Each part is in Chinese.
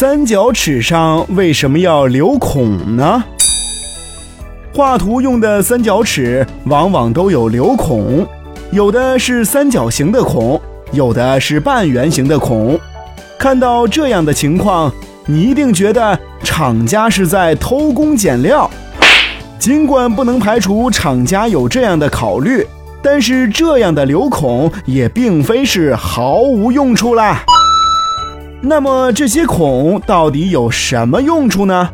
三角尺上为什么要留孔呢？画图用的三角尺往往都有留孔，有的是三角形的孔，有的是半圆形的孔。看到这样的情况，你一定觉得厂家是在偷工减料。尽管不能排除厂家有这样的考虑，但是这样的留孔也并非是毫无用处啦。那么这些孔到底有什么用处呢？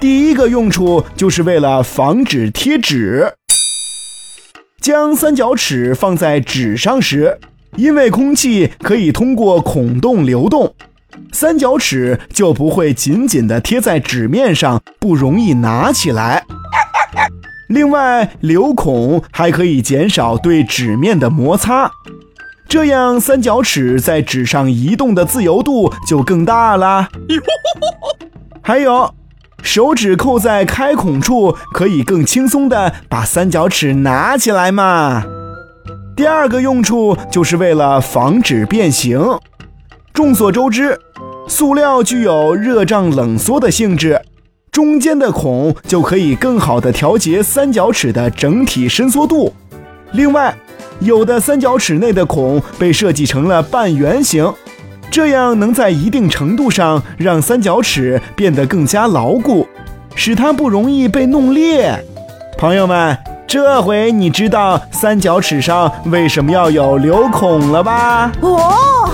第一个用处就是为了防止贴纸。将三角尺放在纸上时，因为空气可以通过孔洞流动，三角尺就不会紧紧地贴在纸面上，不容易拿起来。另外，留孔还可以减少对纸面的摩擦。这样，三角尺在纸上移动的自由度就更大啦。还有，手指扣在开孔处，可以更轻松地把三角尺拿起来嘛。第二个用处就是为了防止变形。众所周知，塑料具有热胀冷缩的性质，中间的孔就可以更好的调节三角尺的整体伸缩度。另外，有的三角尺内的孔被设计成了半圆形，这样能在一定程度上让三角尺变得更加牢固，使它不容易被弄裂。朋友们，这回你知道三角尺上为什么要有留孔了吧？哦。